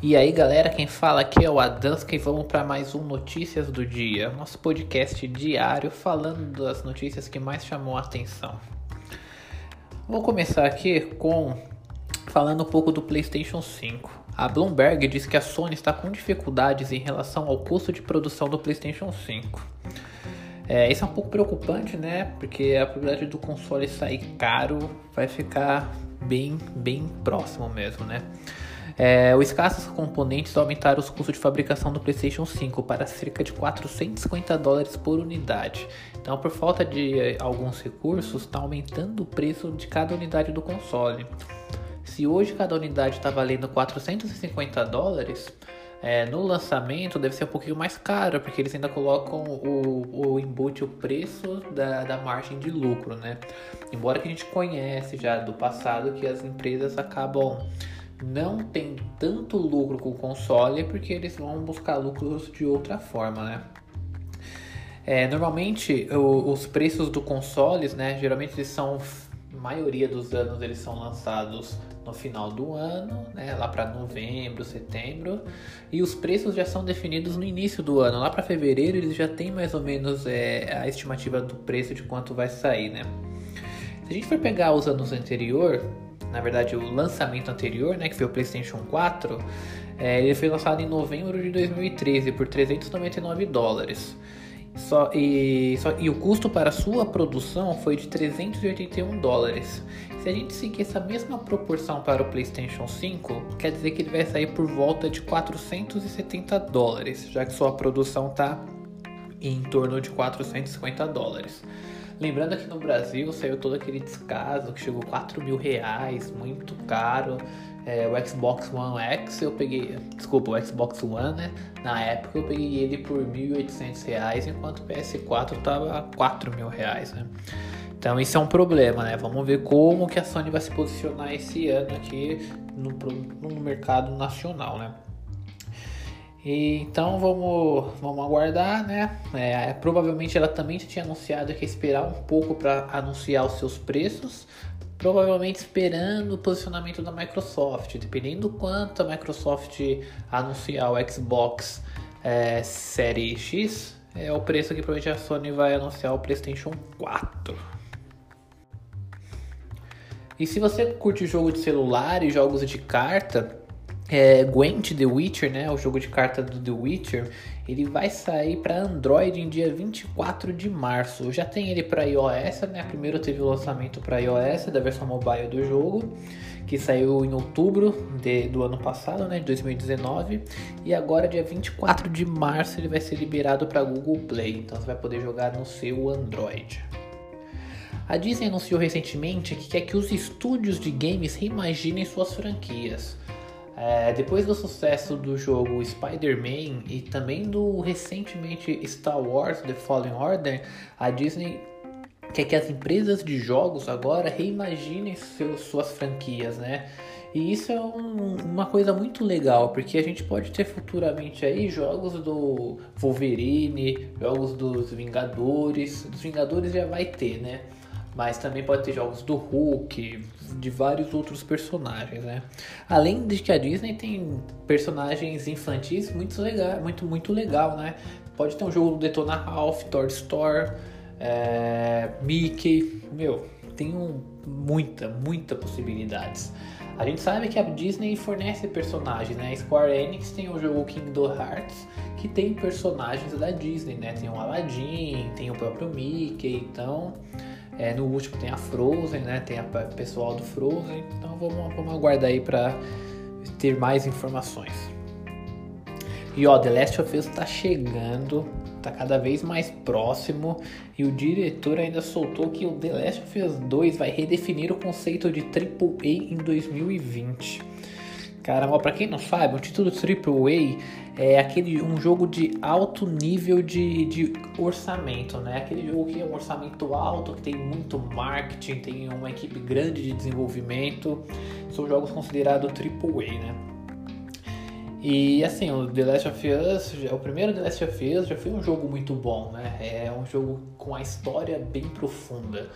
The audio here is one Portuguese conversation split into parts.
E aí galera, quem fala aqui é o Adanska e vamos para mais um Notícias do Dia, nosso podcast diário falando das notícias que mais chamou a atenção. Vou começar aqui com falando um pouco do PlayStation 5. A Bloomberg diz que a Sony está com dificuldades em relação ao custo de produção do PlayStation 5. É, isso é um pouco preocupante, né? Porque a probabilidade do console sair caro vai ficar bem, bem próximo mesmo, né? É, os escassos componentes aumentaram os custos de fabricação do PlayStation 5 para cerca de 450 dólares por unidade. Então, por falta de eh, alguns recursos, está aumentando o preço de cada unidade do console. Se hoje cada unidade está valendo 450 dólares, é, no lançamento deve ser um pouquinho mais caro, porque eles ainda colocam o, o embute, o preço da, da margem de lucro, né? Embora que a gente conhece já do passado que as empresas acabam não tem tanto lucro com o console porque eles vão buscar lucros de outra forma, né? É, normalmente o, os preços do consoles, né? Geralmente eles são, maioria dos anos eles são lançados no final do ano, né? Lá para novembro, setembro, e os preços já são definidos no início do ano. Lá para fevereiro eles já têm mais ou menos é, a estimativa do preço de quanto vai sair, né? Se a gente for pegar os anos anterior, na verdade o lançamento anterior, né, que foi o PlayStation 4, é, ele foi lançado em novembro de 2013 por 399 dólares. Só, e, só, e o custo para sua produção foi de 381 dólares. Se a gente seguir essa mesma proporção para o PlayStation 5, quer dizer que ele vai sair por volta de 470 dólares, já que sua produção está em torno de 450 dólares. Lembrando que no Brasil saiu todo aquele descaso que chegou 4 mil reais, muito caro. É, o Xbox One X eu peguei, desculpa, o Xbox One, né? Na época eu peguei ele por 1.800 reais, enquanto o PS4 tava 4 mil reais, né? Então isso é um problema, né? Vamos ver como que a Sony vai se posicionar esse ano aqui no, no mercado nacional, né? E, então vamos, vamos aguardar, né? É, provavelmente ela também já tinha anunciado que ia esperar um pouco para anunciar os seus preços, provavelmente esperando o posicionamento da Microsoft. Dependendo do quanto a Microsoft anunciar o Xbox é, Série X, é o preço que provavelmente a Sony vai anunciar o PlayStation 4. E se você curte jogo de celular e jogos de carta, é, Gwent The Witcher, né, o jogo de carta do The Witcher, ele vai sair para Android em dia 24 de março. Já tem ele para iOS, né? Primeiro teve o lançamento para iOS da versão mobile do jogo, que saiu em outubro de, do ano passado, né, de 2019, e agora dia 24 de março ele vai ser liberado para Google Play. Então você vai poder jogar no seu Android. A Disney anunciou recentemente que quer que os estúdios de games reimaginem suas franquias. É, depois do sucesso do jogo Spider-Man e também do recentemente Star Wars The Fallen Order, a Disney quer que as empresas de jogos agora reimaginem seus, suas franquias, né? E isso é um, uma coisa muito legal, porque a gente pode ter futuramente aí jogos do Wolverine, jogos dos Vingadores. Dos Vingadores já vai ter, né? mas também pode ter jogos do Hulk, de vários outros personagens, né? Além de que a Disney tem personagens infantis muito legal, muito muito legal, né? Pode ter um jogo do Detona Ralph, Toy Story, é, Mickey, meu, tem um, muita, muita possibilidades. A gente sabe que a Disney fornece personagens, né? A Square Enix tem o jogo Kingdom Hearts, que tem personagens da Disney, né? Tem o Aladdin, tem o próprio Mickey, então é, no último tem a Frozen, né? Tem o pessoal do Frozen. Então vamos, vamos aguardar aí para ter mais informações. E ó, The Last of Us tá chegando, tá cada vez mais próximo e o diretor ainda soltou que o The Last of Us 2 vai redefinir o conceito de AAA em 2020. Caramba, pra quem não sabe, o título AAA é aquele um jogo de alto nível de, de orçamento, né? Aquele jogo que é um orçamento alto, que tem muito marketing, tem uma equipe grande de desenvolvimento. São jogos considerados AAA, né? E assim, o The Last of Us, o primeiro The Last of Us já foi um jogo muito bom, né? É um jogo com a história bem profunda.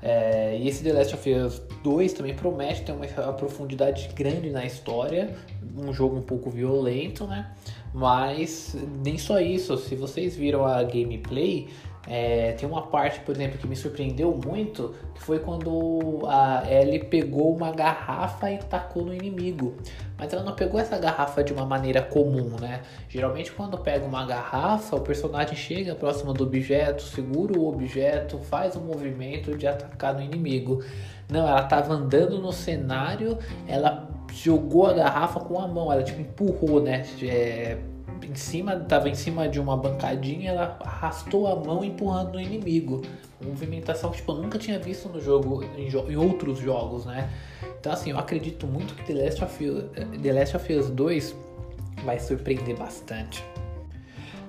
É, e esse The Last of Us 2 também promete ter uma profundidade grande na história, um jogo um pouco violento, né? Mas nem só isso, se vocês viram a gameplay, é, tem uma parte, por exemplo, que me surpreendeu muito, que foi quando a Ellie pegou uma garrafa e tacou no inimigo. Mas ela não pegou essa garrafa de uma maneira comum, né? Geralmente quando pega uma garrafa, o personagem chega próximo do objeto, segura o objeto, faz o movimento de atacar no inimigo. Não, ela estava andando no cenário, ela jogou a garrafa com a mão, ela tipo empurrou, né? É, em cima, tava em cima de uma bancadinha, ela arrastou a mão empurrando o inimigo. Movimentação que tipo, eu nunca tinha visto no jogo, em, jo em, outros jogos, né? Então assim, eu acredito muito que The Last of Us, The Last of Us 2 vai surpreender bastante.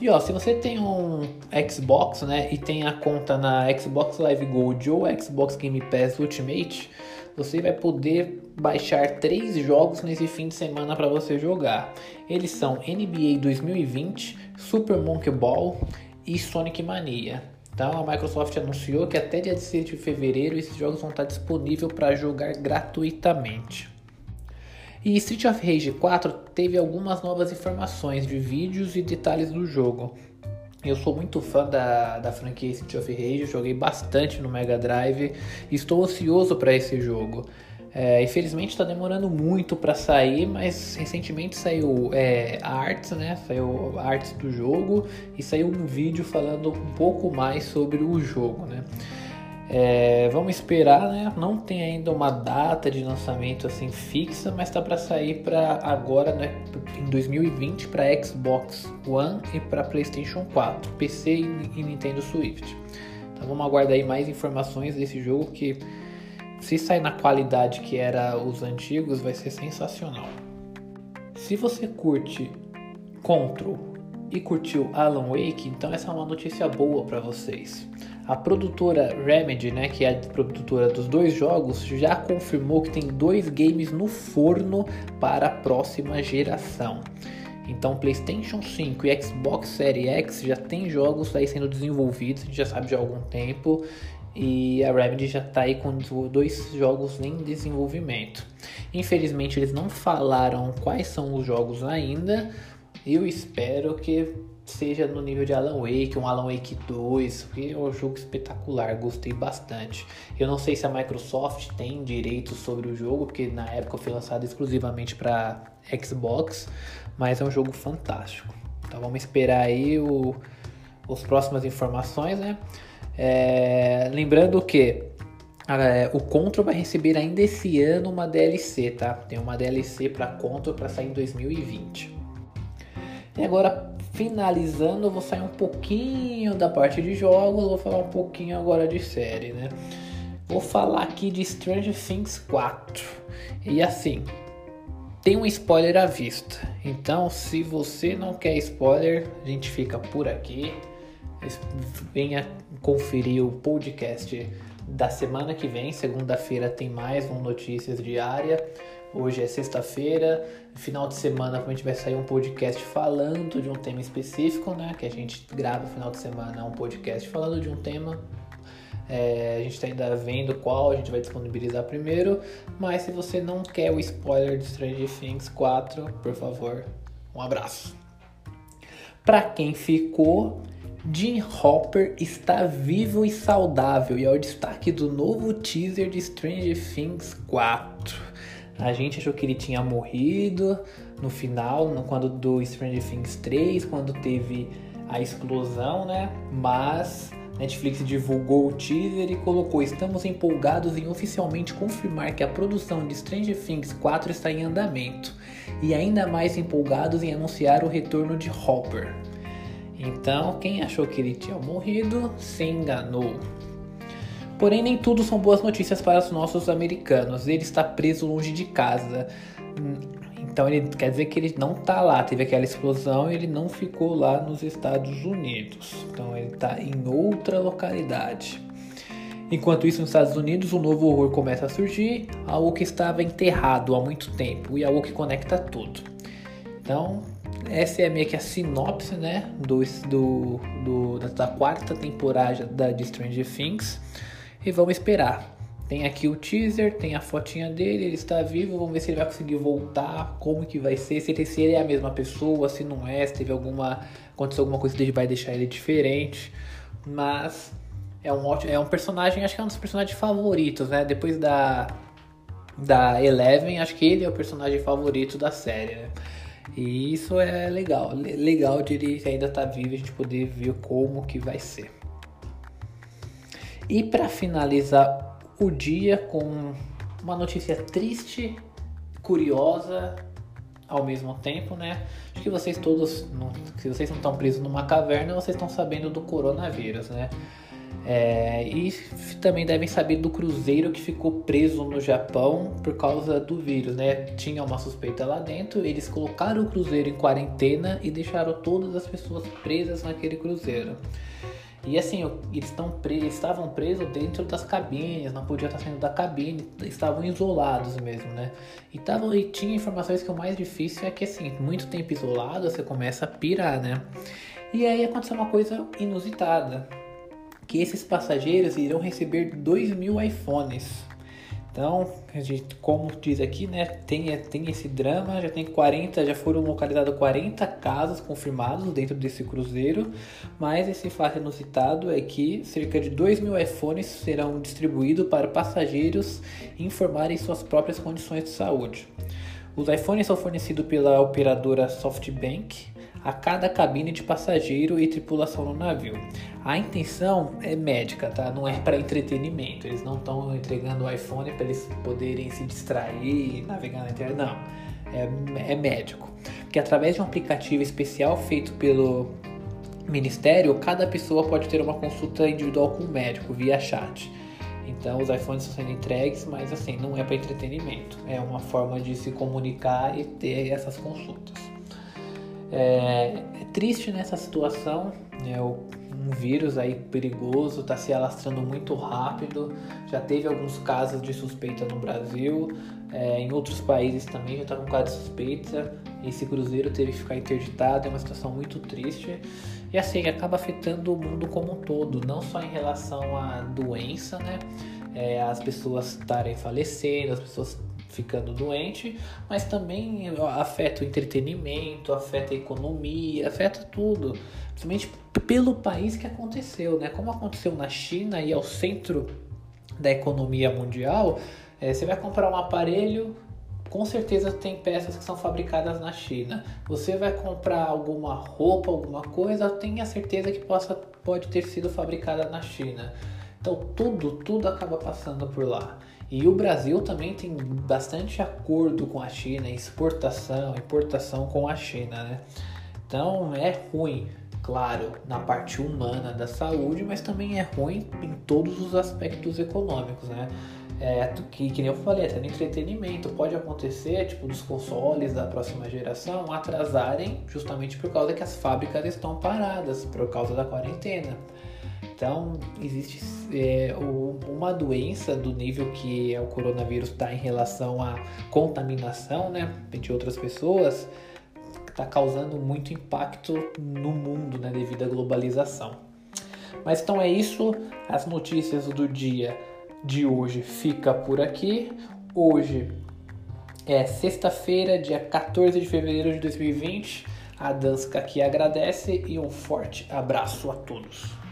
E ó, se você tem um Xbox, né, e tem a conta na Xbox Live Gold ou Xbox Game Pass Ultimate, você vai poder baixar três jogos nesse fim de semana para você jogar. Eles são NBA 2020, Super Monkey Ball e Sonic Mania. Então a Microsoft anunciou que até dia 16 de fevereiro esses jogos vão estar disponíveis para jogar gratuitamente. E Street of Rage 4 teve algumas novas informações de vídeos e detalhes do jogo. Eu sou muito fã da, da franquia Street of Rage, joguei bastante no Mega Drive e estou ansioso para esse jogo. É, infelizmente está demorando muito para sair, mas recentemente saiu é, arts, né? Saiu arts do jogo e saiu um vídeo falando um pouco mais sobre o jogo, né? É, vamos esperar, né? Não tem ainda uma data de lançamento assim fixa, mas tá para sair para agora, né? Em 2020 para Xbox One e para PlayStation 4, PC e, Nintendo Switch. Então vamos aguardar aí mais informações desse jogo que se sair na qualidade que era os antigos, vai ser sensacional. Se você curte Control e curtiu Alan Wake, então essa é uma notícia boa para vocês. A produtora Remedy, né, que é a produtora dos dois jogos, já confirmou que tem dois games no forno para a próxima geração. Então, PlayStation 5 e Xbox Series X já tem jogos aí sendo desenvolvidos, a gente já sabe de algum tempo, e a Remedy já está aí com dois jogos em desenvolvimento. Infelizmente, eles não falaram quais são os jogos ainda. Eu espero que seja no nível de Alan Wake, um Alan Wake 2, que é um jogo espetacular, gostei bastante. Eu não sei se a Microsoft tem direitos sobre o jogo, porque na época foi lançado exclusivamente para Xbox, mas é um jogo fantástico. Então vamos esperar aí o, as próximas informações, né? É, lembrando que é, o Control vai receber ainda esse ano uma DLC, tá? Tem uma DLC para Control para sair em 2020. E agora finalizando, eu vou sair um pouquinho da parte de jogos, vou falar um pouquinho agora de série, né? Vou falar aqui de Stranger Things 4. E assim, tem um spoiler à vista. Então, se você não quer spoiler, a gente fica por aqui. Venha conferir o podcast da semana que vem. Segunda-feira tem mais um Notícias Diária. Hoje é sexta-feira, final de semana gente vai sair um podcast falando de um tema específico, né? Que a gente grava final de semana um podcast falando de um tema. É, a gente está ainda vendo qual a gente vai disponibilizar primeiro, mas se você não quer o spoiler de Stranger Things 4, por favor, um abraço. Para quem ficou, Jim Hopper está vivo e saudável e é o destaque do novo teaser de Stranger Things 4. A gente achou que ele tinha morrido no final, no, quando do Stranger Things 3, quando teve a explosão, né? Mas Netflix divulgou o teaser e colocou: Estamos empolgados em oficialmente confirmar que a produção de Stranger Things 4 está em andamento, e ainda mais empolgados em anunciar o retorno de Hopper. Então, quem achou que ele tinha morrido se enganou. Porém, nem tudo são boas notícias para os nossos americanos. Ele está preso longe de casa. Então, ele quer dizer que ele não está lá. Teve aquela explosão e ele não ficou lá nos Estados Unidos. Então, ele está em outra localidade. Enquanto isso, nos Estados Unidos, um novo horror começa a surgir, algo que estava enterrado há muito tempo e algo que conecta tudo. Então, essa é meio que a sinopse, né, do, do, do da quarta temporada da, de Stranger Things. E vamos esperar. Tem aqui o teaser, tem a fotinha dele, ele está vivo, vamos ver se ele vai conseguir voltar, como que vai ser, se ele, ele é a mesma pessoa, se não é, se teve alguma. aconteceu alguma coisa que vai deixar ele diferente. Mas é um ótimo, é um personagem, acho que é um dos personagens favoritos, né? Depois da da Eleven, acho que ele é o personagem favorito da série, né? E isso é legal, legal de ele ainda estar tá vivo, a gente poder ver como que vai ser. E para finalizar o dia com uma notícia triste, curiosa ao mesmo tempo, né? Acho que vocês todos, se vocês não estão presos numa caverna, vocês estão sabendo do coronavírus, né? É, e também devem saber do cruzeiro que ficou preso no Japão por causa do vírus, né? Tinha uma suspeita lá dentro, eles colocaram o cruzeiro em quarentena e deixaram todas as pessoas presas naquele cruzeiro. E assim, eles, estavam presos dentro das cabines, não podiam estar saindo da cabine, estavam isolados mesmo, né? E, tavam, e tinha informações que o mais difícil é que assim, muito tempo isolado, você começa a pirar, né? E aí aconteceu uma coisa inusitada, que esses passageiros irão receber 2 mil iPhones. Então, a gente, como diz aqui, né, tem, tem esse drama, já tem 40, já foram localizados 40 casos confirmados dentro desse cruzeiro, mas esse fato inusitado é que cerca de 2 mil iPhones serão distribuídos para passageiros informarem suas próprias condições de saúde. Os iPhones são fornecidos pela operadora SoftBank, a cada cabine de passageiro e tripulação no navio. A intenção é médica, tá? Não é para entretenimento. Eles não estão entregando o iPhone para eles poderem se distrair e navegar na internet. Não, é, é médico. Porque através de um aplicativo especial feito pelo Ministério, cada pessoa pode ter uma consulta individual com o médico via chat. Então os iPhones estão sendo entregues, mas assim, não é para entretenimento. É uma forma de se comunicar e ter essas consultas. É, é triste nessa situação, né? um vírus aí perigoso, está se alastrando muito rápido. Já teve alguns casos de suspeita no Brasil, é, em outros países também já está com caso de suspeita. Esse cruzeiro teve que ficar interditado, é uma situação muito triste. E assim, acaba afetando o mundo como um todo, não só em relação à doença, né? É, as pessoas estarem falecendo, as pessoas ficando doente, mas também afeta o entretenimento, afeta a economia, afeta tudo, principalmente pelo país que aconteceu, né? Como aconteceu na China e é o centro da economia mundial, é, você vai comprar um aparelho, com certeza tem peças que são fabricadas na China. Você vai comprar alguma roupa, alguma coisa, tenha certeza que possa, pode ter sido fabricada na China. Então tudo, tudo acaba passando por lá. E o Brasil também tem bastante acordo com a China, exportação, importação com a China, né? Então é ruim, claro, na parte humana da saúde, mas também é ruim em todos os aspectos econômicos, né? É, que, que nem eu falei, até no entretenimento pode acontecer, tipo, dos consoles da próxima geração atrasarem justamente por causa que as fábricas estão paradas, por causa da quarentena. Então, existe é, uma doença do nível que o coronavírus está em relação à contaminação né, de outras pessoas, está causando muito impacto no mundo né, devido à globalização. Mas então é isso, as notícias do dia de hoje fica por aqui. Hoje é sexta-feira, dia 14 de fevereiro de 2020. A Danska aqui agradece e um forte abraço a todos.